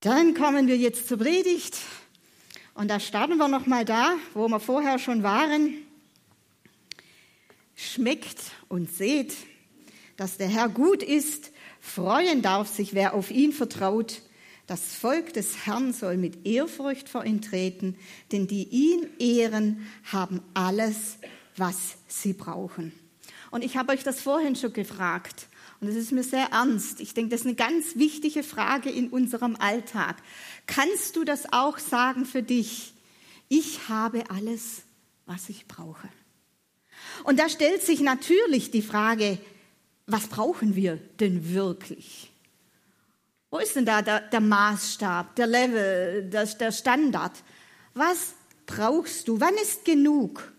Dann kommen wir jetzt zur Predigt und da starten wir noch mal da, wo wir vorher schon waren. Schmeckt und seht, dass der Herr gut ist, freuen darf sich, wer auf ihn vertraut. Das Volk des Herrn soll mit Ehrfurcht vor ihn treten, denn die ihn ehren, haben alles, was sie brauchen. Und ich habe euch das vorhin schon gefragt. Und das ist mir sehr ernst. Ich denke, das ist eine ganz wichtige Frage in unserem Alltag. Kannst du das auch sagen für dich? Ich habe alles, was ich brauche. Und da stellt sich natürlich die Frage, was brauchen wir denn wirklich? Wo ist denn da der, der Maßstab, der Level, der, der Standard? Was brauchst du? Wann ist genug?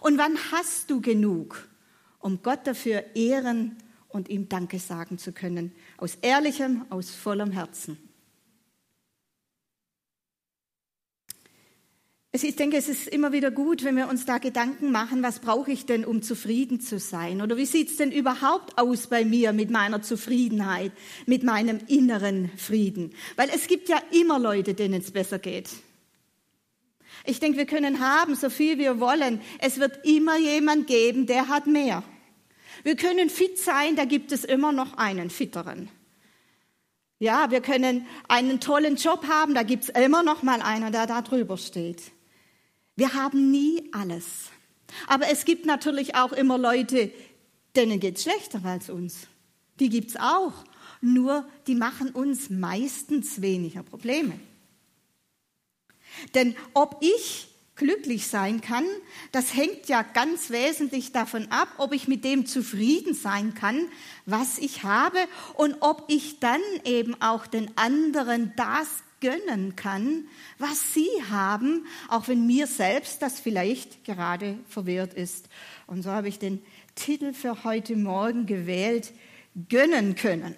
Und wann hast du genug, um Gott dafür ehren und ihm Danke sagen zu können, aus ehrlichem, aus vollem Herzen. Ich denke, es ist immer wieder gut, wenn wir uns da Gedanken machen, was brauche ich denn, um zufrieden zu sein? Oder wie sieht es denn überhaupt aus bei mir mit meiner Zufriedenheit, mit meinem inneren Frieden? Weil es gibt ja immer Leute, denen es besser geht. Ich denke, wir können haben, so viel wir wollen. Es wird immer jemand geben, der hat mehr. Wir können fit sein, da gibt es immer noch einen fitteren. Ja, wir können einen tollen Job haben, da gibt es immer noch mal einer, der da drüber steht. Wir haben nie alles. Aber es gibt natürlich auch immer Leute, denen geht es schlechter als uns. Die gibt es auch. Nur die machen uns meistens weniger Probleme. Denn ob ich glücklich sein kann, das hängt ja ganz wesentlich davon ab, ob ich mit dem zufrieden sein kann, was ich habe und ob ich dann eben auch den anderen das gönnen kann, was sie haben, auch wenn mir selbst das vielleicht gerade verwehrt ist. Und so habe ich den Titel für heute Morgen gewählt, gönnen können.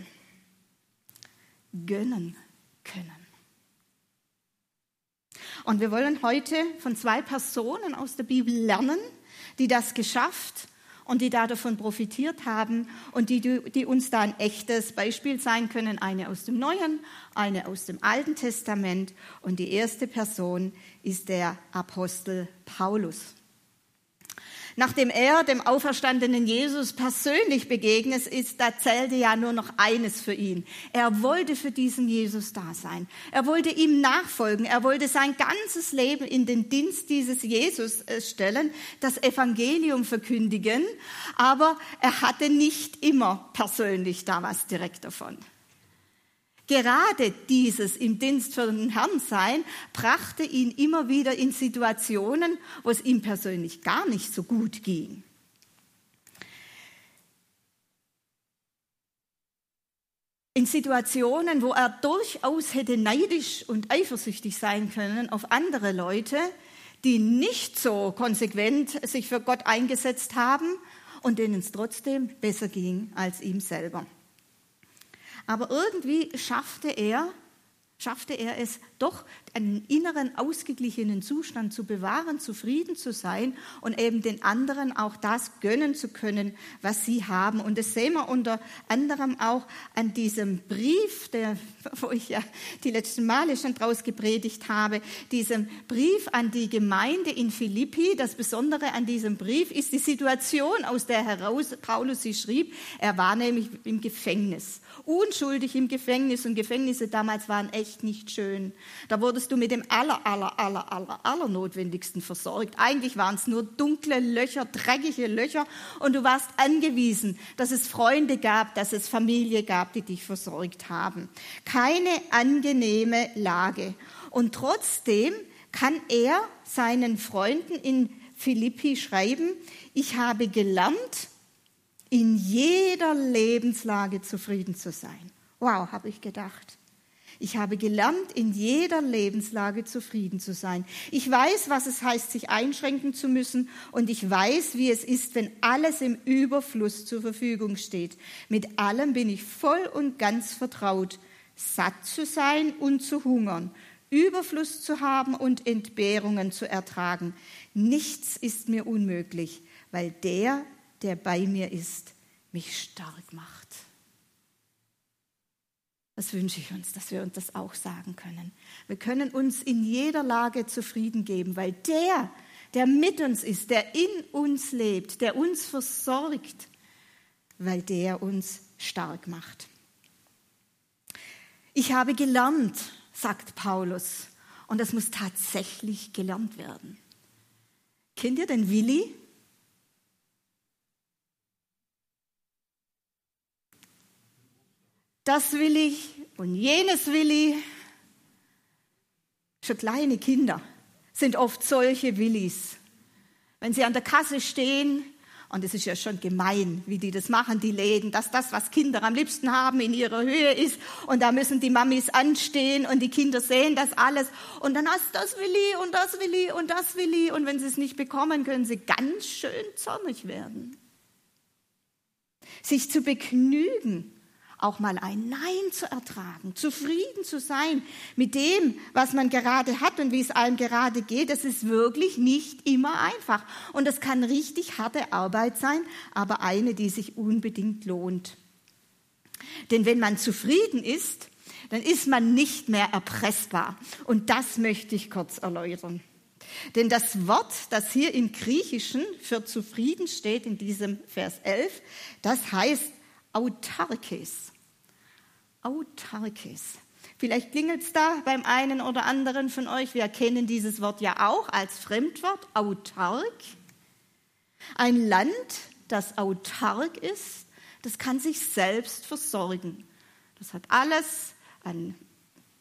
Gönnen können. Und wir wollen heute von zwei Personen aus der Bibel lernen, die das geschafft und die da davon profitiert haben und die, die uns da ein echtes Beispiel sein können. Eine aus dem Neuen, eine aus dem Alten Testament. Und die erste Person ist der Apostel Paulus. Nachdem er dem auferstandenen Jesus persönlich begegnet ist, da zählte ja nur noch eines für ihn. Er wollte für diesen Jesus da sein. Er wollte ihm nachfolgen. Er wollte sein ganzes Leben in den Dienst dieses Jesus äh, stellen, das Evangelium verkündigen. Aber er hatte nicht immer persönlich da was direkt davon. Gerade dieses im Dienst für den Herrn sein brachte ihn immer wieder in Situationen, wo es ihm persönlich gar nicht so gut ging. In Situationen, wo er durchaus hätte neidisch und eifersüchtig sein können auf andere Leute, die nicht so konsequent sich für Gott eingesetzt haben und denen es trotzdem besser ging als ihm selber. Aber irgendwie schaffte er, schaffte er es doch, einen inneren ausgeglichenen Zustand zu bewahren, zufrieden zu sein und eben den anderen auch das gönnen zu können, was sie haben. Und das sehen wir unter anderem auch an diesem Brief, der, wo ich ja die letzten Male schon draus gepredigt habe, diesem Brief an die Gemeinde in Philippi. Das Besondere an diesem Brief ist die Situation, aus der heraus Paulus sie schrieb. Er war nämlich im Gefängnis unschuldig im Gefängnis und Gefängnisse damals waren echt nicht schön. Da wurdest du mit dem aller, aller, aller, aller, aller Notwendigsten versorgt. Eigentlich waren es nur dunkle Löcher, dreckige Löcher und du warst angewiesen, dass es Freunde gab, dass es Familie gab, die dich versorgt haben. Keine angenehme Lage. Und trotzdem kann er seinen Freunden in Philippi schreiben, ich habe gelernt, in jeder Lebenslage zufrieden zu sein. Wow, habe ich gedacht. Ich habe gelernt, in jeder Lebenslage zufrieden zu sein. Ich weiß, was es heißt, sich einschränken zu müssen und ich weiß, wie es ist, wenn alles im Überfluss zur Verfügung steht. Mit allem bin ich voll und ganz vertraut, satt zu sein und zu hungern, Überfluss zu haben und Entbehrungen zu ertragen. Nichts ist mir unmöglich, weil der, der bei mir ist, mich stark macht. Das wünsche ich uns, dass wir uns das auch sagen können. Wir können uns in jeder Lage zufrieden geben, weil der, der mit uns ist, der in uns lebt, der uns versorgt, weil der uns stark macht. Ich habe gelernt, sagt Paulus, und das muss tatsächlich gelernt werden. Kennt ihr den Willi? Das will ich und jenes will ich. Schon kleine Kinder sind oft solche Willis. Wenn sie an der Kasse stehen, und es ist ja schon gemein, wie die das machen, die Läden, dass das, was Kinder am liebsten haben, in ihrer Höhe ist. Und da müssen die Mamis anstehen und die Kinder sehen das alles. Und dann hast das will ich und das will ich und das will ich. Und wenn sie es nicht bekommen, können sie ganz schön zornig werden. Sich zu begnügen auch mal ein Nein zu ertragen, zufrieden zu sein mit dem, was man gerade hat und wie es einem gerade geht, das ist wirklich nicht immer einfach. Und das kann richtig harte Arbeit sein, aber eine, die sich unbedingt lohnt. Denn wenn man zufrieden ist, dann ist man nicht mehr erpressbar. Und das möchte ich kurz erläutern. Denn das Wort, das hier im Griechischen für zufrieden steht, in diesem Vers 11, das heißt autarkes autarkes. Vielleicht klingelt es da beim einen oder anderen von euch. Wir kennen dieses Wort ja auch als Fremdwort, autark. Ein Land, das autark ist, das kann sich selbst versorgen. Das hat alles an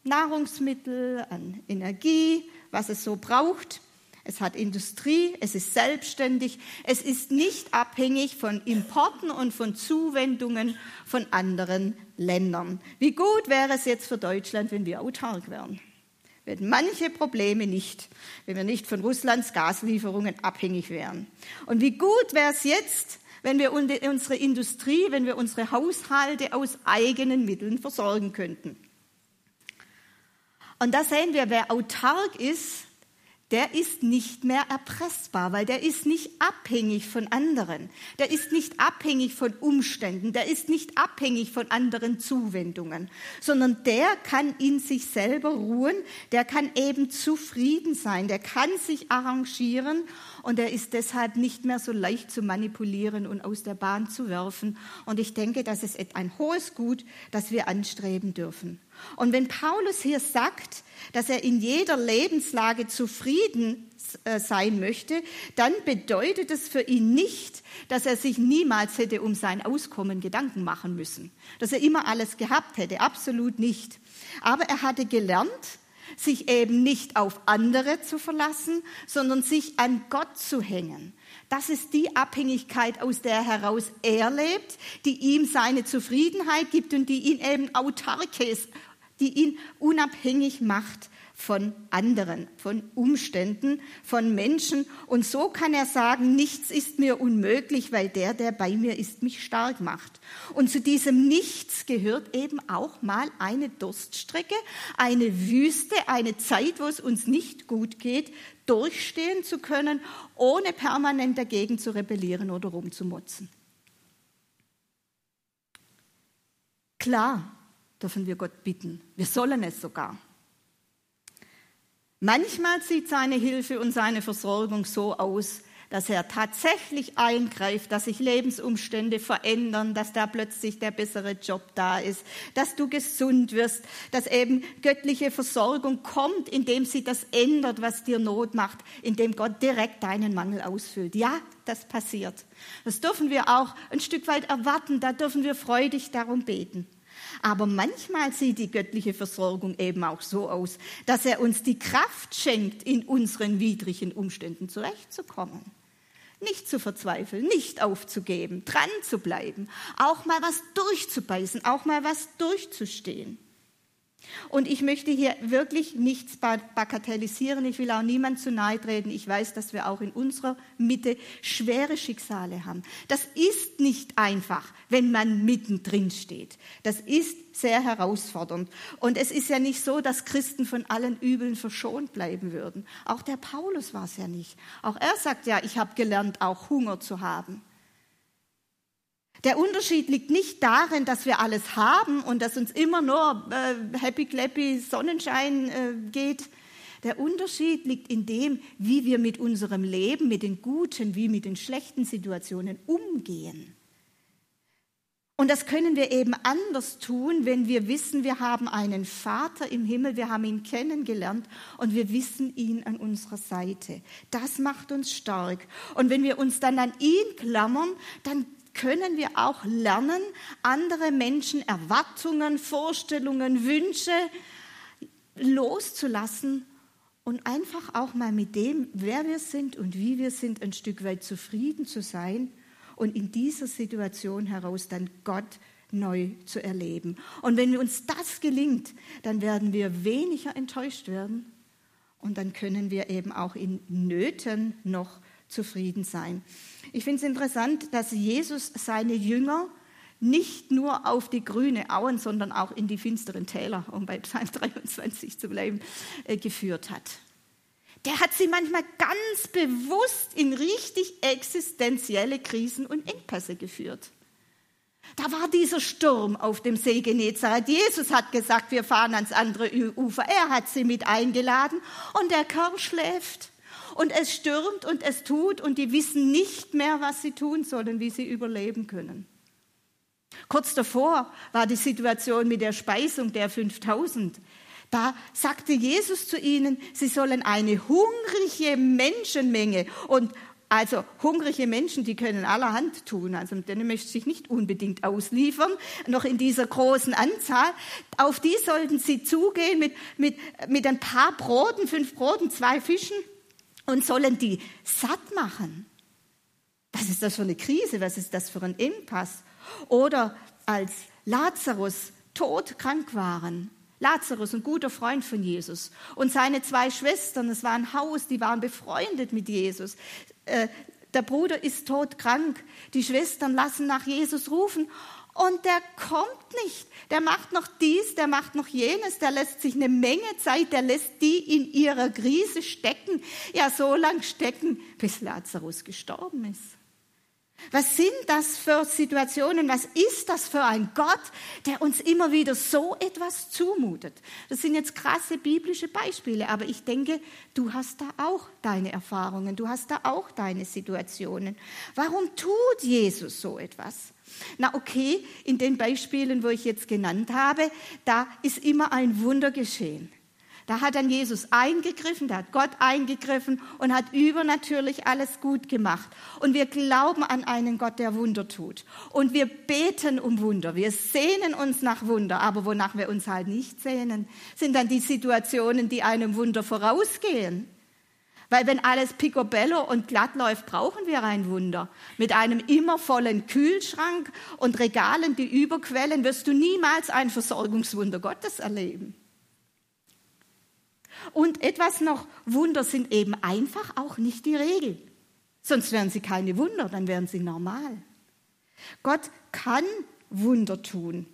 Nahrungsmittel, an Energie, was es so braucht. Es hat Industrie, es ist selbstständig, es ist nicht abhängig von Importen und von Zuwendungen von anderen Ländern. Wie gut wäre es jetzt für Deutschland, wenn wir autark wären? Wir hätten manche Probleme nicht, wenn wir nicht von Russlands Gaslieferungen abhängig wären. Und wie gut wäre es jetzt, wenn wir unsere Industrie, wenn wir unsere Haushalte aus eigenen Mitteln versorgen könnten. Und da sehen wir, wer autark ist, der ist nicht mehr erpressbar, weil der ist nicht abhängig von anderen. Der ist nicht abhängig von Umständen. Der ist nicht abhängig von anderen Zuwendungen, sondern der kann in sich selber ruhen. Der kann eben zufrieden sein. Der kann sich arrangieren und er ist deshalb nicht mehr so leicht zu manipulieren und aus der Bahn zu werfen. Und ich denke, das ist ein hohes Gut, das wir anstreben dürfen. Und wenn Paulus hier sagt, dass er in jeder Lebenslage zufrieden äh, sein möchte, dann bedeutet es für ihn nicht, dass er sich niemals hätte um sein Auskommen Gedanken machen müssen, dass er immer alles gehabt hätte, absolut nicht. Aber er hatte gelernt, sich eben nicht auf andere zu verlassen, sondern sich an Gott zu hängen. Das ist die Abhängigkeit, aus der heraus er lebt, die ihm seine Zufriedenheit gibt und die ihn eben autark ist, die ihn unabhängig macht von anderen, von Umständen, von Menschen. Und so kann er sagen, nichts ist mir unmöglich, weil der, der bei mir ist, mich stark macht. Und zu diesem Nichts gehört eben auch mal eine Durststrecke, eine Wüste, eine Zeit, wo es uns nicht gut geht, durchstehen zu können, ohne permanent dagegen zu rebellieren oder rumzumotzen. Klar dürfen wir Gott bitten. Wir sollen es sogar. Manchmal sieht seine Hilfe und seine Versorgung so aus, dass er tatsächlich eingreift, dass sich Lebensumstände verändern, dass da plötzlich der bessere Job da ist, dass du gesund wirst, dass eben göttliche Versorgung kommt, indem sie das ändert, was dir Not macht, indem Gott direkt deinen Mangel ausfüllt. Ja, das passiert. Das dürfen wir auch ein Stück weit erwarten, da dürfen wir freudig darum beten. Aber manchmal sieht die göttliche Versorgung eben auch so aus, dass er uns die Kraft schenkt, in unseren widrigen Umständen zurechtzukommen. Nicht zu verzweifeln, nicht aufzugeben, dran zu bleiben, auch mal was durchzubeißen, auch mal was durchzustehen. Und ich möchte hier wirklich nichts bagatellisieren. Ich will auch niemand zu nahe treten. Ich weiß, dass wir auch in unserer Mitte schwere Schicksale haben. Das ist nicht einfach, wenn man mittendrin steht. Das ist sehr herausfordernd. Und es ist ja nicht so, dass Christen von allen Übeln verschont bleiben würden. Auch der Paulus war es ja nicht. Auch er sagt ja, ich habe gelernt, auch Hunger zu haben. Der Unterschied liegt nicht darin, dass wir alles haben und dass uns immer nur äh, happy clappy Sonnenschein äh, geht. Der Unterschied liegt in dem, wie wir mit unserem Leben, mit den guten wie mit den schlechten Situationen umgehen. Und das können wir eben anders tun, wenn wir wissen, wir haben einen Vater im Himmel, wir haben ihn kennengelernt und wir wissen ihn an unserer Seite. Das macht uns stark. Und wenn wir uns dann an ihn klammern, dann können wir auch lernen, andere Menschen Erwartungen, Vorstellungen, Wünsche loszulassen und einfach auch mal mit dem, wer wir sind und wie wir sind, ein Stück weit zufrieden zu sein und in dieser Situation heraus dann Gott neu zu erleben. Und wenn uns das gelingt, dann werden wir weniger enttäuscht werden und dann können wir eben auch in Nöten noch zufrieden sein. Ich finde es interessant, dass Jesus seine Jünger nicht nur auf die grüne Auen, sondern auch in die finsteren Täler, um bei Psalm 23 zu bleiben, äh, geführt hat der hat sie manchmal ganz bewusst in richtig existenzielle Krisen und Engpässe geführt. Da war dieser Sturm auf dem See Genezareth. Jesus hat gesagt, wir fahren ans andere Ufer. Er hat sie mit eingeladen und der Kerl schläft. Und es stürmt und es tut und die wissen nicht mehr, was sie tun sollen, wie sie überleben können. Kurz davor war die Situation mit der Speisung der 5000. Da sagte Jesus zu ihnen, sie sollen eine hungrige Menschenmenge und also hungrige Menschen, die können allerhand tun. Also denen möchte sich nicht unbedingt ausliefern, noch in dieser großen Anzahl. Auf die sollten sie zugehen mit, mit, mit ein paar Broten, fünf Broten, zwei Fischen und sollen die satt machen. Was ist das für eine Krise? Was ist das für ein Impasse? Oder als Lazarus todkrank waren Lazarus, ein guter Freund von Jesus. Und seine zwei Schwestern, es war ein Haus, die waren befreundet mit Jesus. Äh, der Bruder ist todkrank. Die Schwestern lassen nach Jesus rufen. Und der kommt nicht. Der macht noch dies, der macht noch jenes, der lässt sich eine Menge Zeit, der lässt die in ihrer Krise stecken. Ja, so lang stecken, bis Lazarus gestorben ist. Was sind das für Situationen? Was ist das für ein Gott, der uns immer wieder so etwas zumutet? Das sind jetzt krasse biblische Beispiele, aber ich denke, du hast da auch deine Erfahrungen, du hast da auch deine Situationen. Warum tut Jesus so etwas? Na okay, in den Beispielen, wo ich jetzt genannt habe, da ist immer ein Wunder geschehen. Da hat dann Jesus eingegriffen, da hat Gott eingegriffen und hat übernatürlich alles gut gemacht. Und wir glauben an einen Gott, der Wunder tut. Und wir beten um Wunder. Wir sehnen uns nach Wunder. Aber wonach wir uns halt nicht sehnen, sind dann die Situationen, die einem Wunder vorausgehen. Weil wenn alles picobello und glatt läuft, brauchen wir ein Wunder. Mit einem immer vollen Kühlschrank und Regalen, die überquellen, wirst du niemals ein Versorgungswunder Gottes erleben. Und etwas noch, Wunder sind eben einfach auch nicht die Regel. Sonst wären sie keine Wunder, dann wären sie normal. Gott kann Wunder tun,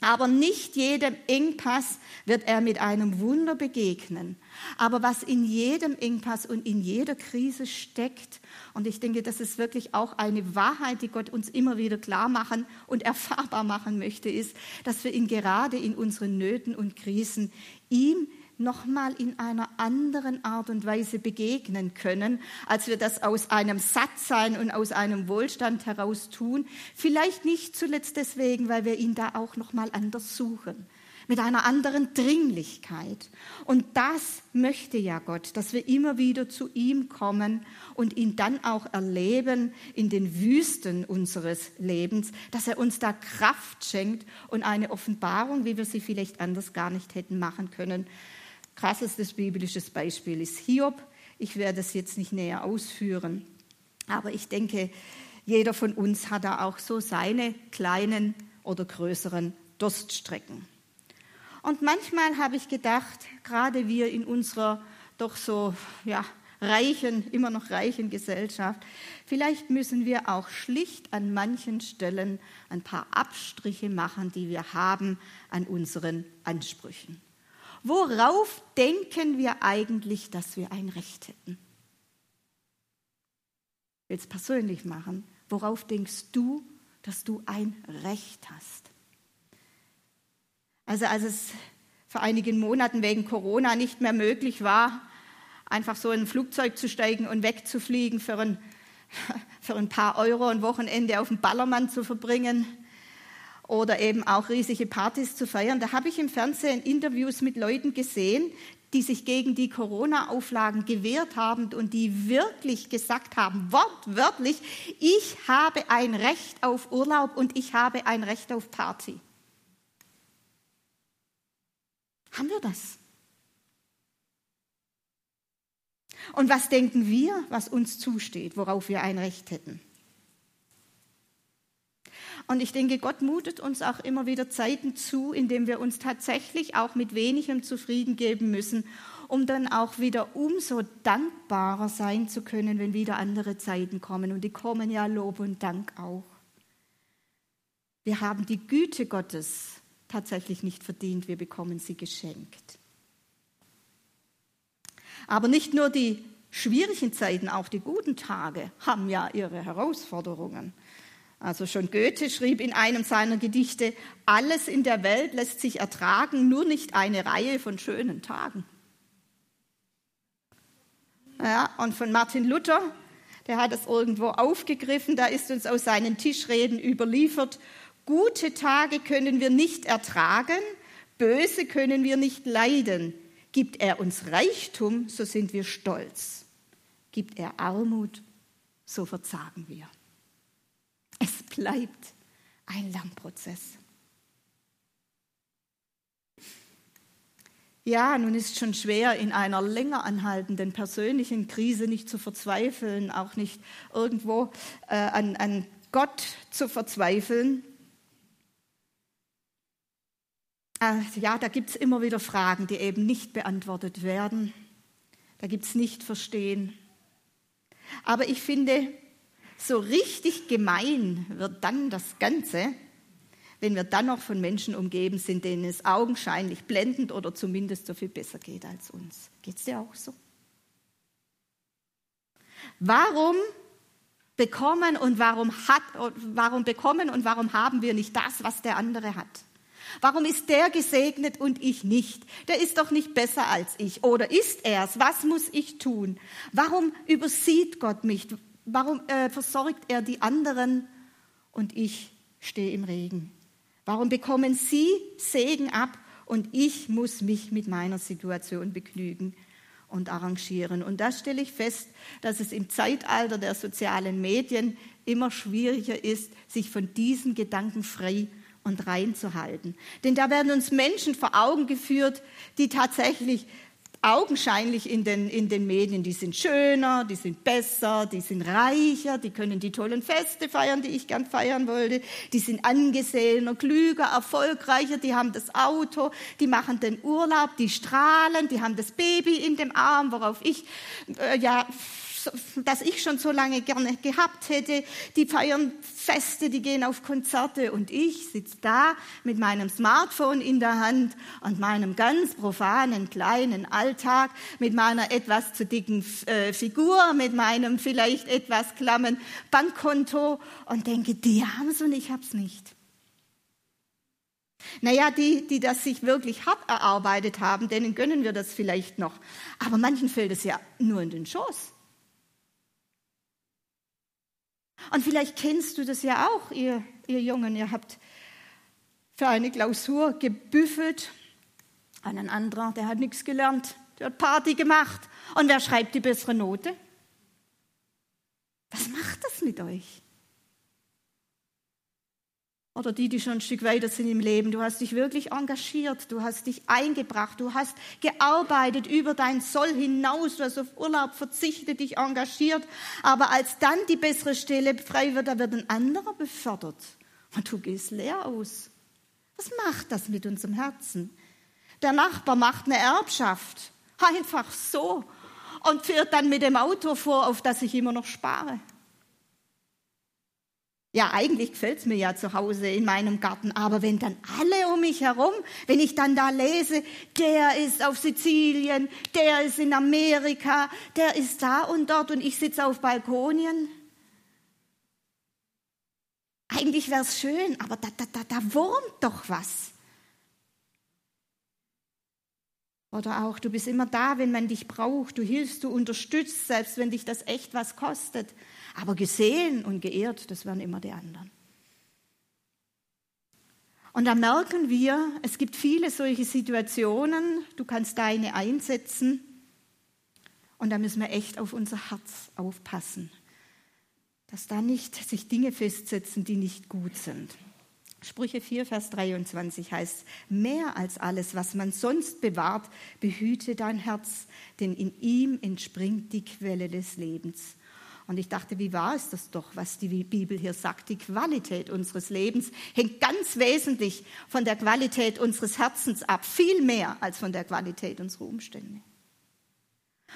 aber nicht jedem Engpass wird er mit einem Wunder begegnen. Aber was in jedem Engpass und in jeder Krise steckt, und ich denke, das ist wirklich auch eine Wahrheit, die Gott uns immer wieder klar machen und erfahrbar machen möchte, ist, dass wir ihn gerade in unseren Nöten und Krisen ihm nochmal in einer anderen Art und Weise begegnen können, als wir das aus einem Sattsein und aus einem Wohlstand heraus tun. Vielleicht nicht zuletzt deswegen, weil wir ihn da auch nochmal anders suchen mit einer anderen Dringlichkeit. Und das möchte ja Gott, dass wir immer wieder zu ihm kommen und ihn dann auch erleben in den Wüsten unseres Lebens, dass er uns da Kraft schenkt und eine Offenbarung, wie wir sie vielleicht anders gar nicht hätten machen können, krassestes biblisches Beispiel ist Hiob. Ich werde es jetzt nicht näher ausführen, aber ich denke, jeder von uns hat da auch so seine kleinen oder größeren Durststrecken. Und manchmal habe ich gedacht, gerade wir in unserer doch so ja, reichen, immer noch reichen Gesellschaft, vielleicht müssen wir auch schlicht an manchen Stellen ein paar Abstriche machen, die wir haben an unseren Ansprüchen. Worauf denken wir eigentlich, dass wir ein Recht hätten? Ich will es persönlich machen. Worauf denkst du, dass du ein Recht hast. Also als es vor einigen Monaten wegen Corona nicht mehr möglich war, einfach so in ein Flugzeug zu steigen und wegzufliegen für ein, für ein paar Euro ein Wochenende auf dem Ballermann zu verbringen oder eben auch riesige Partys zu feiern. Da habe ich im Fernsehen Interviews mit Leuten gesehen, die sich gegen die Corona-Auflagen gewehrt haben und die wirklich gesagt haben, wortwörtlich, ich habe ein Recht auf Urlaub und ich habe ein Recht auf Party. Haben wir das? Und was denken wir, was uns zusteht, worauf wir ein Recht hätten? Und ich denke, Gott mutet uns auch immer wieder Zeiten zu, in denen wir uns tatsächlich auch mit wenigem zufrieden geben müssen, um dann auch wieder umso dankbarer sein zu können, wenn wieder andere Zeiten kommen. Und die kommen ja Lob und Dank auch. Wir haben die Güte Gottes tatsächlich nicht verdient, wir bekommen sie geschenkt. Aber nicht nur die schwierigen Zeiten, auch die guten Tage haben ja ihre Herausforderungen. Also schon Goethe schrieb in einem seiner Gedichte, alles in der Welt lässt sich ertragen, nur nicht eine Reihe von schönen Tagen. Ja, und von Martin Luther, der hat es irgendwo aufgegriffen, da ist uns aus seinen Tischreden überliefert, Gute Tage können wir nicht ertragen, böse können wir nicht leiden. Gibt er uns Reichtum, so sind wir stolz. Gibt er Armut, so verzagen wir. Es bleibt ein Lernprozess. Ja, nun ist schon schwer, in einer länger anhaltenden persönlichen Krise nicht zu verzweifeln, auch nicht irgendwo äh, an, an Gott zu verzweifeln. Äh, ja, da gibt es immer wieder Fragen, die eben nicht beantwortet werden. Da gibt es nicht Verstehen. Aber ich finde, so richtig gemein wird dann das Ganze, wenn wir dann noch von Menschen umgeben sind, denen es augenscheinlich blendend oder zumindest so viel besser geht als uns. Geht es dir auch so? Warum bekommen und warum hat, warum bekommen und warum haben wir nicht das, was der andere hat? Warum ist der gesegnet und ich nicht? Der ist doch nicht besser als ich. Oder ist er's? Was muss ich tun? Warum übersieht Gott mich? Warum äh, versorgt er die anderen und ich stehe im Regen? Warum bekommen sie Segen ab und ich muss mich mit meiner Situation begnügen und arrangieren? Und da stelle ich fest, dass es im Zeitalter der sozialen Medien immer schwieriger ist, sich von diesen Gedanken frei und reinzuhalten. Denn da werden uns Menschen vor Augen geführt, die tatsächlich augenscheinlich in den, in den Medien, die sind schöner, die sind besser, die sind reicher, die können die tollen Feste feiern, die ich gern feiern wollte, die sind angesehener, klüger, erfolgreicher, die haben das Auto, die machen den Urlaub, die strahlen, die haben das Baby in dem Arm, worauf ich äh, ja das ich schon so lange gerne gehabt hätte. Die feiern Feste, die gehen auf Konzerte und ich sitze da mit meinem Smartphone in der Hand und meinem ganz profanen kleinen Alltag, mit meiner etwas zu dicken äh, Figur, mit meinem vielleicht etwas klammen Bankkonto und denke, die haben es und ich hab's nicht. Naja, die, die das sich wirklich hart erarbeitet haben, denen gönnen wir das vielleicht noch. Aber manchen fällt es ja nur in den Schoß. Und vielleicht kennst du das ja auch, ihr, ihr Jungen. Ihr habt für eine Klausur gebüffelt. Und ein anderer, der hat nichts gelernt, der hat Party gemacht. Und wer schreibt die bessere Note? Was macht das mit euch? Oder die, die schon ein Stück weiter sind im Leben. Du hast dich wirklich engagiert, du hast dich eingebracht, du hast gearbeitet über dein Soll hinaus, du hast auf Urlaub verzichtet, dich engagiert. Aber als dann die bessere Stelle frei wird, da wird ein anderer befördert und du gehst leer aus. Was macht das mit unserem Herzen? Der Nachbar macht eine Erbschaft, einfach so, und fährt dann mit dem Auto vor, auf das ich immer noch spare. Ja, eigentlich gefällt es mir ja zu Hause in meinem Garten, aber wenn dann alle um mich herum, wenn ich dann da lese, der ist auf Sizilien, der ist in Amerika, der ist da und dort und ich sitze auf Balkonien. eigentlich wäre es schön, aber da, da, da, da wurmt doch was. Oder auch, du bist immer da, wenn man dich braucht, du hilfst, du unterstützt, selbst wenn dich das echt was kostet. Aber gesehen und geehrt, das werden immer die anderen. Und da merken wir, es gibt viele solche Situationen, du kannst deine einsetzen. Und da müssen wir echt auf unser Herz aufpassen, dass da nicht sich Dinge festsetzen, die nicht gut sind. Sprüche 4, Vers 23 heißt, mehr als alles, was man sonst bewahrt, behüte dein Herz, denn in ihm entspringt die Quelle des Lebens. Und ich dachte, wie wahr ist das doch, was die Bibel hier sagt? Die Qualität unseres Lebens hängt ganz wesentlich von der Qualität unseres Herzens ab, viel mehr als von der Qualität unserer Umstände.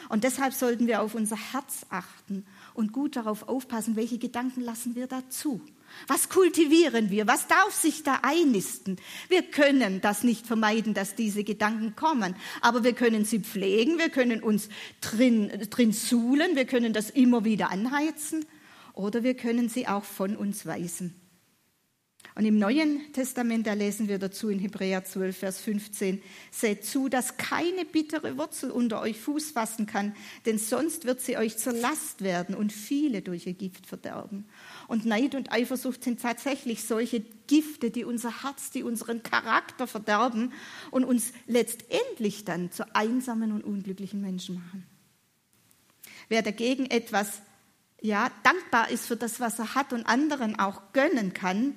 Und deshalb sollten wir auf unser Herz achten und gut darauf aufpassen, welche Gedanken lassen wir dazu. Was kultivieren wir? Was darf sich da einnisten? Wir können das nicht vermeiden, dass diese Gedanken kommen, aber wir können sie pflegen, wir können uns drin, drin suhlen, wir können das immer wieder anheizen oder wir können sie auch von uns weisen. Und im Neuen Testament, da lesen wir dazu in Hebräer 12, Vers 15, seht zu, dass keine bittere Wurzel unter euch Fuß fassen kann, denn sonst wird sie euch zur Last werden und viele durch ihr Gift verderben. Und Neid und Eifersucht sind tatsächlich solche Gifte, die unser Herz, die unseren Charakter verderben und uns letztendlich dann zu einsamen und unglücklichen Menschen machen. Wer dagegen etwas ja, dankbar ist für das, was er hat und anderen auch gönnen kann,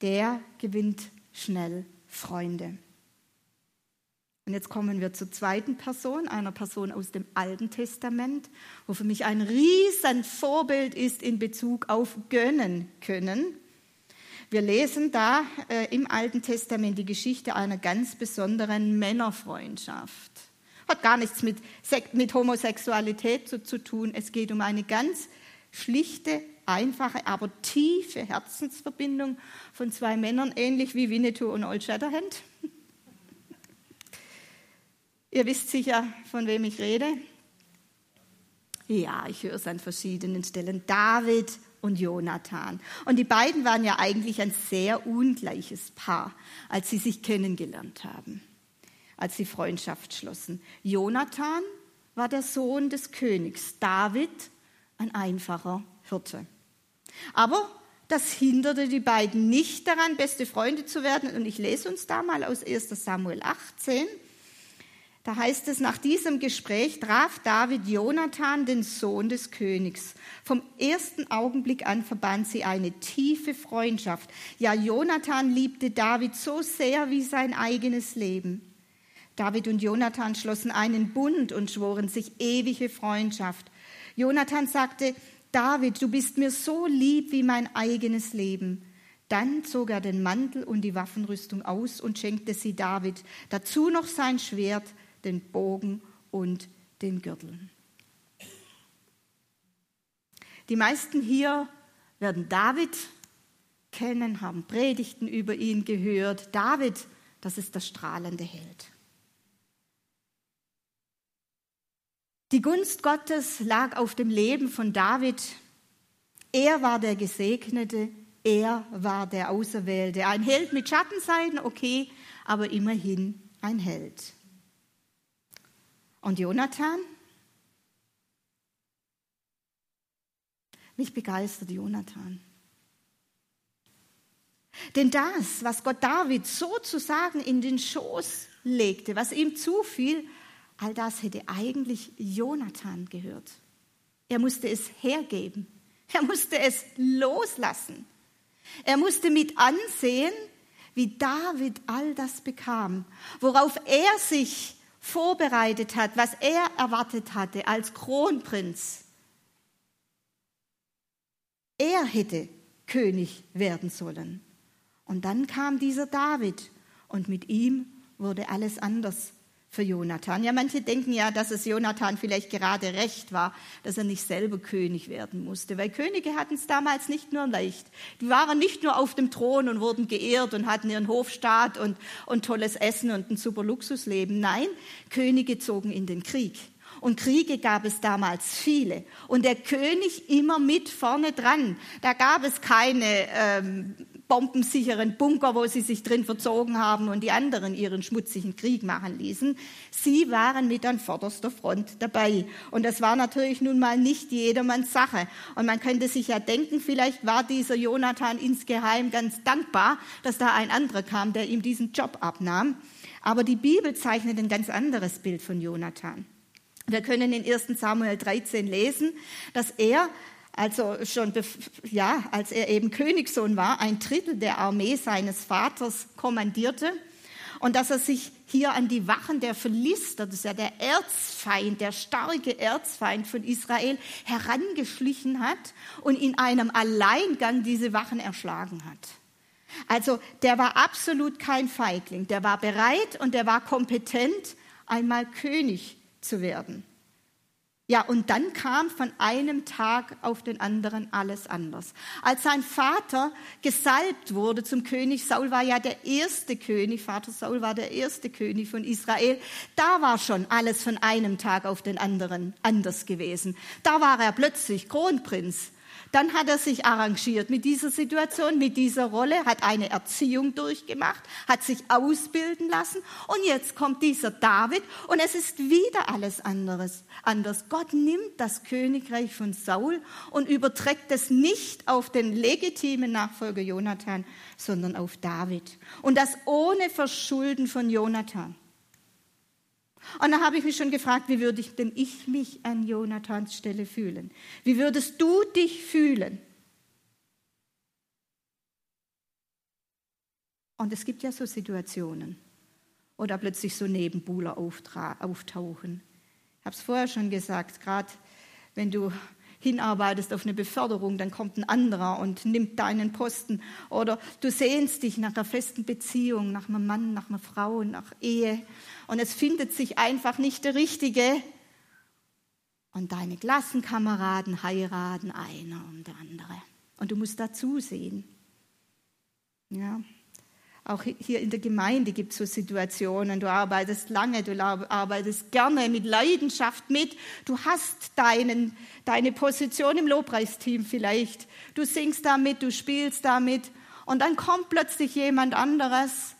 der gewinnt schnell Freunde. Und jetzt kommen wir zur zweiten Person, einer Person aus dem Alten Testament, wo für mich ein riesen Vorbild ist in Bezug auf gönnen können. Wir lesen da äh, im Alten Testament die Geschichte einer ganz besonderen Männerfreundschaft. Hat gar nichts mit, mit Homosexualität zu, zu tun. Es geht um eine ganz schlichte einfache, aber tiefe Herzensverbindung von zwei Männern, ähnlich wie Winnetou und Old Shatterhand. Ihr wisst sicher, von wem ich rede. Ja, ich höre es an verschiedenen Stellen. David und Jonathan. Und die beiden waren ja eigentlich ein sehr ungleiches Paar, als sie sich kennengelernt haben, als sie Freundschaft schlossen. Jonathan war der Sohn des Königs, David ein einfacher Hirte. Aber das hinderte die beiden nicht daran, beste Freunde zu werden. Und ich lese uns da mal aus 1 Samuel 18. Da heißt es, nach diesem Gespräch traf David Jonathan, den Sohn des Königs. Vom ersten Augenblick an verband sie eine tiefe Freundschaft. Ja, Jonathan liebte David so sehr wie sein eigenes Leben. David und Jonathan schlossen einen Bund und schworen sich ewige Freundschaft. Jonathan sagte, David, du bist mir so lieb wie mein eigenes Leben. Dann zog er den Mantel und die Waffenrüstung aus und schenkte sie David, dazu noch sein Schwert, den Bogen und den Gürtel. Die meisten hier werden David kennen, haben Predigten über ihn gehört. David, das ist der strahlende Held. Die Gunst Gottes lag auf dem Leben von David. Er war der Gesegnete, er war der Auserwählte. Ein Held mit Schattenseiten, okay, aber immerhin ein Held. Und Jonathan? Mich begeistert Jonathan. Denn das, was Gott David sozusagen in den Schoß legte, was ihm zufiel, All das hätte eigentlich Jonathan gehört. Er musste es hergeben. Er musste es loslassen. Er musste mit ansehen, wie David all das bekam, worauf er sich vorbereitet hat, was er erwartet hatte als Kronprinz. Er hätte König werden sollen. Und dann kam dieser David und mit ihm wurde alles anders für Jonathan. Ja, manche denken ja, dass es Jonathan vielleicht gerade recht war, dass er nicht selber König werden musste, weil Könige hatten es damals nicht nur leicht. Die waren nicht nur auf dem Thron und wurden geehrt und hatten ihren Hofstaat und, und tolles Essen und ein super Luxusleben. Nein, Könige zogen in den Krieg. Und Kriege gab es damals viele. Und der König immer mit vorne dran. Da gab es keine ähm, bombensicheren Bunker, wo sie sich drin verzogen haben und die anderen ihren schmutzigen Krieg machen ließen. Sie waren mit an vorderster Front dabei. Und das war natürlich nun mal nicht jedermanns Sache. Und man könnte sich ja denken, vielleicht war dieser Jonathan insgeheim ganz dankbar, dass da ein anderer kam, der ihm diesen Job abnahm. Aber die Bibel zeichnet ein ganz anderes Bild von Jonathan. Wir können in 1 Samuel 13 lesen, dass er also schon, ja, als er eben Königssohn war, ein Drittel der Armee seines Vaters kommandierte und dass er sich hier an die Wachen der Philister, das ist ja der Erzfeind, der starke Erzfeind von Israel, herangeschlichen hat und in einem Alleingang diese Wachen erschlagen hat. Also der war absolut kein Feigling, der war bereit und der war kompetent, einmal König zu werden. Ja, und dann kam von einem Tag auf den anderen alles anders. Als sein Vater gesalbt wurde zum König, Saul war ja der erste König, Vater Saul war der erste König von Israel, da war schon alles von einem Tag auf den anderen anders gewesen. Da war er plötzlich Kronprinz. Dann hat er sich arrangiert mit dieser Situation, mit dieser Rolle, hat eine Erziehung durchgemacht, hat sich ausbilden lassen und jetzt kommt dieser David und es ist wieder alles anderes, anders. Gott nimmt das Königreich von Saul und überträgt es nicht auf den legitimen Nachfolger Jonathan, sondern auf David. Und das ohne Verschulden von Jonathan. Und da habe ich mich schon gefragt, wie würde ich denn ich mich an Jonathans Stelle fühlen? Wie würdest du dich fühlen? Und es gibt ja so Situationen, wo da plötzlich so Nebenbuhler auftauchen. Ich habe es vorher schon gesagt, gerade wenn du hinarbeitest auf eine Beförderung, dann kommt ein anderer und nimmt deinen Posten. Oder du sehnst dich nach einer festen Beziehung, nach einem Mann, nach einer Frau, nach Ehe. Und es findet sich einfach nicht der Richtige. Und deine Klassenkameraden heiraten einer und der andere. Und du musst dazu sehen. Ja. Auch hier in der Gemeinde gibt es so Situationen. Du arbeitest lange, du arbeitest gerne mit Leidenschaft mit. Du hast deinen, deine Position im Lobpreisteam vielleicht. Du singst damit, du spielst damit. Und dann kommt plötzlich jemand anderes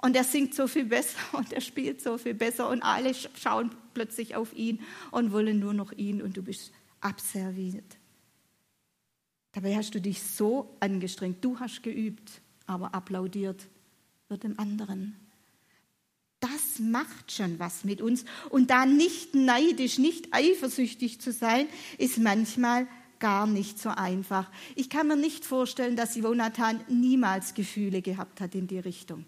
und er singt so viel besser und er spielt so viel besser und alle schauen plötzlich auf ihn und wollen nur noch ihn und du bist abserviert. Dabei hast du dich so angestrengt. Du hast geübt, aber applaudiert wird dem anderen. Das macht schon was mit uns. Und da nicht neidisch, nicht eifersüchtig zu sein, ist manchmal gar nicht so einfach. Ich kann mir nicht vorstellen, dass Jonathan niemals Gefühle gehabt hat in die Richtung.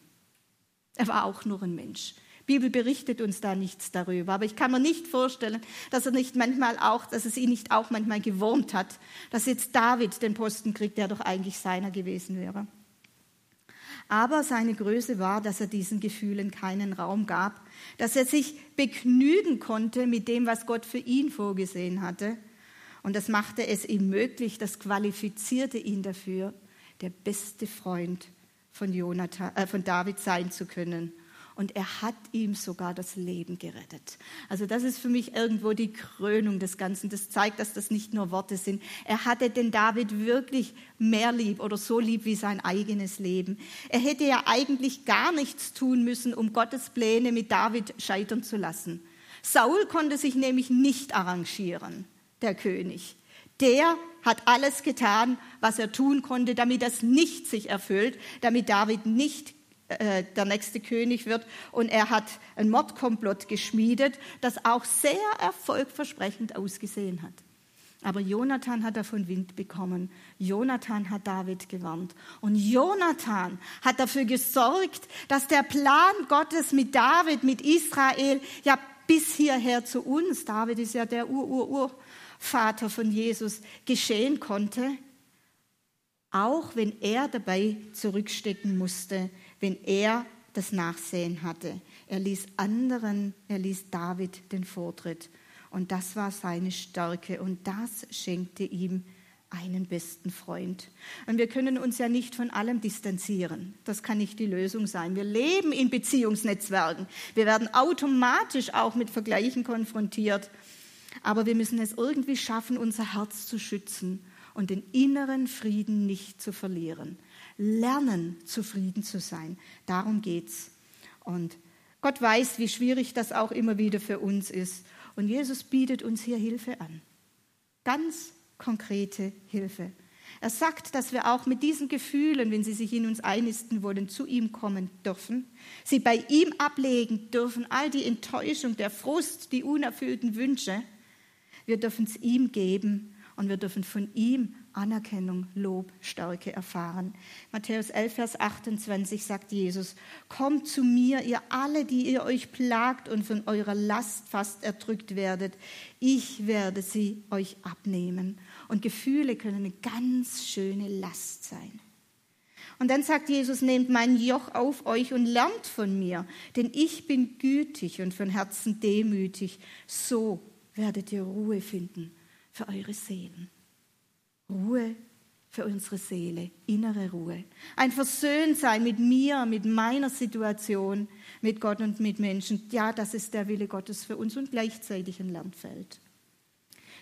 Er war auch nur ein Mensch. Die Bibel berichtet uns da nichts darüber. Aber ich kann mir nicht vorstellen, dass er nicht manchmal auch, dass es ihn nicht auch manchmal gewurmt hat, dass jetzt David den Posten kriegt, der doch eigentlich seiner gewesen wäre. Aber seine Größe war, dass er diesen Gefühlen keinen Raum gab, dass er sich begnügen konnte mit dem, was Gott für ihn vorgesehen hatte. Und das machte es ihm möglich, das qualifizierte ihn dafür, der beste Freund von, Jonathan, äh, von David sein zu können und er hat ihm sogar das Leben gerettet. Also das ist für mich irgendwo die Krönung des Ganzen. Das zeigt, dass das nicht nur Worte sind. Er hatte den David wirklich mehr lieb oder so lieb wie sein eigenes Leben. Er hätte ja eigentlich gar nichts tun müssen, um Gottes Pläne mit David scheitern zu lassen. Saul konnte sich nämlich nicht arrangieren, der König. Der hat alles getan, was er tun konnte, damit das nicht sich erfüllt, damit David nicht äh, der nächste König wird. Und er hat ein Mordkomplott geschmiedet, das auch sehr erfolgversprechend ausgesehen hat. Aber Jonathan hat davon Wind bekommen. Jonathan hat David gewarnt. Und Jonathan hat dafür gesorgt, dass der Plan Gottes mit David, mit Israel, ja bis hierher zu uns, David ist ja der Ur-Ur-Urvater von Jesus, geschehen konnte. Auch wenn er dabei zurückstecken musste wenn er das Nachsehen hatte. Er ließ anderen, er ließ David den Vortritt. Und das war seine Stärke und das schenkte ihm einen besten Freund. Und wir können uns ja nicht von allem distanzieren. Das kann nicht die Lösung sein. Wir leben in Beziehungsnetzwerken. Wir werden automatisch auch mit Vergleichen konfrontiert. Aber wir müssen es irgendwie schaffen, unser Herz zu schützen und den inneren Frieden nicht zu verlieren. Lernen, zufrieden zu sein. Darum geht's. Und Gott weiß, wie schwierig das auch immer wieder für uns ist. Und Jesus bietet uns hier Hilfe an. Ganz konkrete Hilfe. Er sagt, dass wir auch mit diesen Gefühlen, wenn sie sich in uns einnisten wollen, zu ihm kommen dürfen, sie bei ihm ablegen dürfen, all die Enttäuschung, der Frust, die unerfüllten Wünsche. Wir dürfen es ihm geben und wir dürfen von ihm Anerkennung, Lob, Stärke erfahren. Matthäus 11, Vers 28 sagt Jesus, kommt zu mir, ihr alle, die ihr euch plagt und von eurer Last fast erdrückt werdet. Ich werde sie euch abnehmen. Und Gefühle können eine ganz schöne Last sein. Und dann sagt Jesus, nehmt mein Joch auf euch und lernt von mir, denn ich bin gütig und von Herzen demütig. So werdet ihr Ruhe finden für eure Seelen. Ruhe für unsere Seele, innere Ruhe. Ein Versöhntsein mit mir, mit meiner Situation, mit Gott und mit Menschen. Ja, das ist der Wille Gottes für uns und gleichzeitig ein Lernfeld.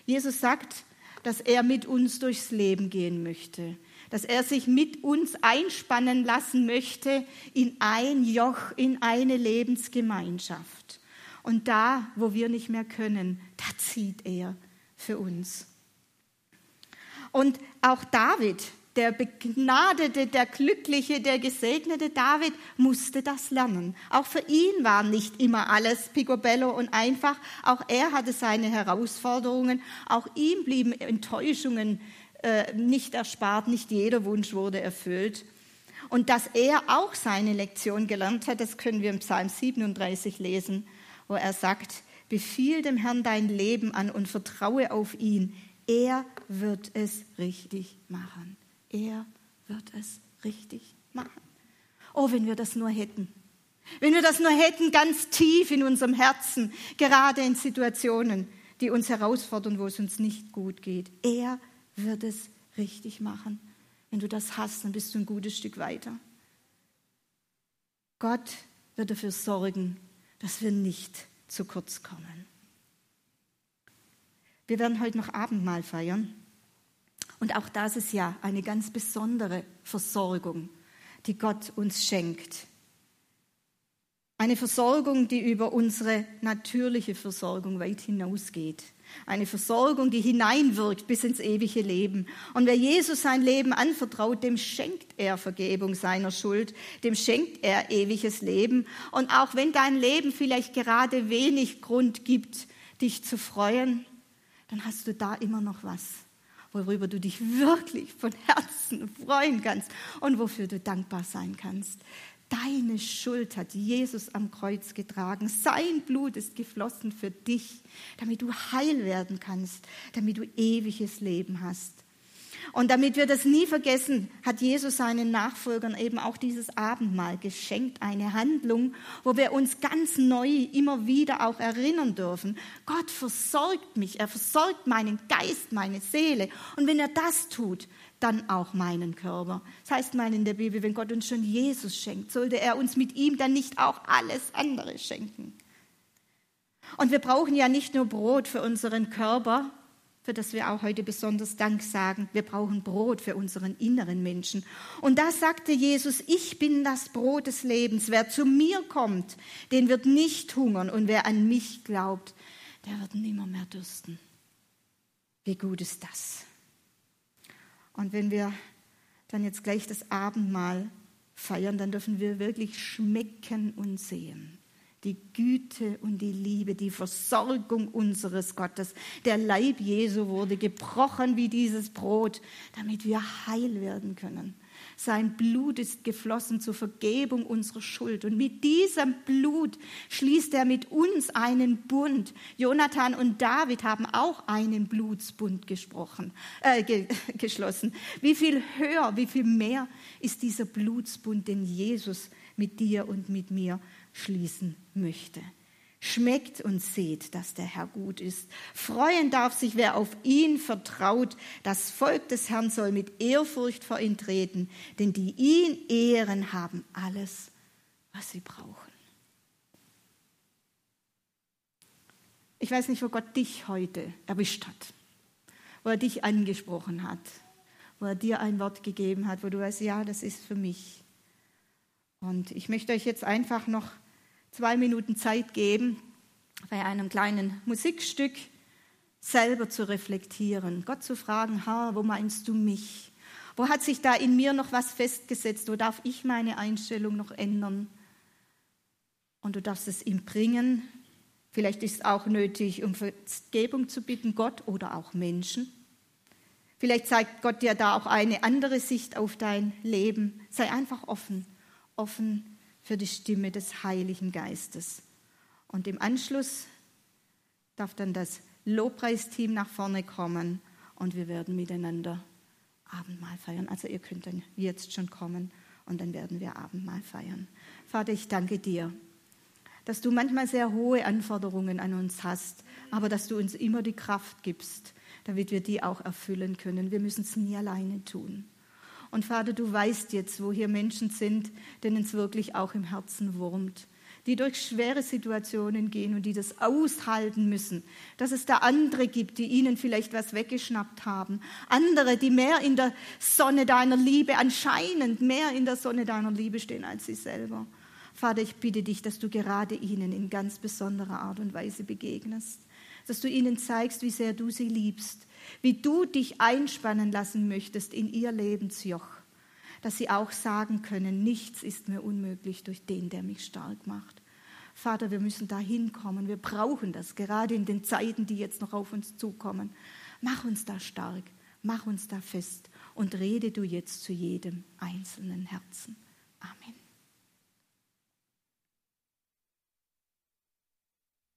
Jesus sagt, dass er mit uns durchs Leben gehen möchte, dass er sich mit uns einspannen lassen möchte in ein Joch, in eine Lebensgemeinschaft. Und da, wo wir nicht mehr können, da zieht er für uns. Und auch David, der begnadete, der glückliche, der gesegnete David musste das lernen. Auch für ihn war nicht immer alles picobello und einfach. Auch er hatte seine Herausforderungen. Auch ihm blieben Enttäuschungen äh, nicht erspart. Nicht jeder Wunsch wurde erfüllt. Und dass er auch seine Lektion gelernt hat, das können wir im Psalm 37 lesen, wo er sagt, befiehl dem Herrn dein Leben an und vertraue auf ihn. Er wird es richtig machen. Er wird es richtig machen. Oh, wenn wir das nur hätten. Wenn wir das nur hätten, ganz tief in unserem Herzen, gerade in Situationen, die uns herausfordern, wo es uns nicht gut geht. Er wird es richtig machen. Wenn du das hast, dann bist du ein gutes Stück weiter. Gott wird dafür sorgen, dass wir nicht zu kurz kommen. Wir werden heute noch Abendmahl feiern. Und auch das ist ja eine ganz besondere Versorgung, die Gott uns schenkt. Eine Versorgung, die über unsere natürliche Versorgung weit hinausgeht. Eine Versorgung, die hineinwirkt bis ins ewige Leben. Und wer Jesus sein Leben anvertraut, dem schenkt er Vergebung seiner Schuld, dem schenkt er ewiges Leben. Und auch wenn dein Leben vielleicht gerade wenig Grund gibt, dich zu freuen, dann hast du da immer noch was, worüber du dich wirklich von Herzen freuen kannst und wofür du dankbar sein kannst. Deine Schuld hat Jesus am Kreuz getragen. Sein Blut ist geflossen für dich, damit du heil werden kannst, damit du ewiges Leben hast. Und damit wir das nie vergessen, hat Jesus seinen Nachfolgern eben auch dieses Abendmahl geschenkt, eine Handlung, wo wir uns ganz neu immer wieder auch erinnern dürfen. Gott versorgt mich, er versorgt meinen Geist, meine Seele. Und wenn er das tut, dann auch meinen Körper. Das heißt in der Bibel, wenn Gott uns schon Jesus schenkt, sollte er uns mit ihm dann nicht auch alles andere schenken. Und wir brauchen ja nicht nur Brot für unseren Körper, für das wir auch heute besonders Dank sagen. Wir brauchen Brot für unseren inneren Menschen. Und da sagte Jesus, ich bin das Brot des Lebens. Wer zu mir kommt, den wird nicht hungern. Und wer an mich glaubt, der wird nimmer mehr dürsten. Wie gut ist das? Und wenn wir dann jetzt gleich das Abendmahl feiern, dann dürfen wir wirklich schmecken und sehen die Güte und die Liebe, die Versorgung unseres Gottes. Der Leib Jesu wurde gebrochen wie dieses Brot, damit wir heil werden können. Sein Blut ist geflossen zur Vergebung unserer Schuld. Und mit diesem Blut schließt er mit uns einen Bund. Jonathan und David haben auch einen Blutsbund gesprochen, äh, ge geschlossen. Wie viel höher, wie viel mehr ist dieser Blutsbund, den Jesus mit dir und mit mir schließen möchte. Schmeckt und seht, dass der Herr gut ist. Freuen darf sich, wer auf ihn vertraut. Das Volk des Herrn soll mit Ehrfurcht vor ihn treten, denn die ihn ehren, haben alles, was sie brauchen. Ich weiß nicht, wo Gott dich heute erwischt hat, wo er dich angesprochen hat, wo er dir ein Wort gegeben hat, wo du weißt, ja, das ist für mich. Und ich möchte euch jetzt einfach noch zwei Minuten Zeit geben, bei einem kleinen Musikstück selber zu reflektieren, Gott zu fragen, Herr, wo meinst du mich? Wo hat sich da in mir noch was festgesetzt? Wo darf ich meine Einstellung noch ändern? Und du darfst es ihm bringen. Vielleicht ist es auch nötig, um Vergebung zu bitten, Gott oder auch Menschen. Vielleicht zeigt Gott dir da auch eine andere Sicht auf dein Leben. Sei einfach offen, offen für die Stimme des Heiligen Geistes. Und im Anschluss darf dann das Lobpreisteam nach vorne kommen und wir werden miteinander Abendmahl feiern. Also ihr könnt dann jetzt schon kommen und dann werden wir Abendmahl feiern. Vater, ich danke dir, dass du manchmal sehr hohe Anforderungen an uns hast, aber dass du uns immer die Kraft gibst, damit wir die auch erfüllen können. Wir müssen es nie alleine tun. Und Vater, du weißt jetzt, wo hier Menschen sind, denen es wirklich auch im Herzen wurmt, die durch schwere Situationen gehen und die das aushalten müssen, dass es da andere gibt, die ihnen vielleicht was weggeschnappt haben, andere, die mehr in der Sonne deiner Liebe, anscheinend mehr in der Sonne deiner Liebe stehen als sie selber. Vater, ich bitte dich, dass du gerade ihnen in ganz besonderer Art und Weise begegnest, dass du ihnen zeigst, wie sehr du sie liebst, wie du dich einspannen lassen möchtest in ihr Lebensjoch, dass sie auch sagen können, nichts ist mir unmöglich durch den, der mich stark macht. Vater, wir müssen da hinkommen, wir brauchen das, gerade in den Zeiten, die jetzt noch auf uns zukommen. Mach uns da stark, mach uns da fest und rede du jetzt zu jedem einzelnen Herzen. Amen.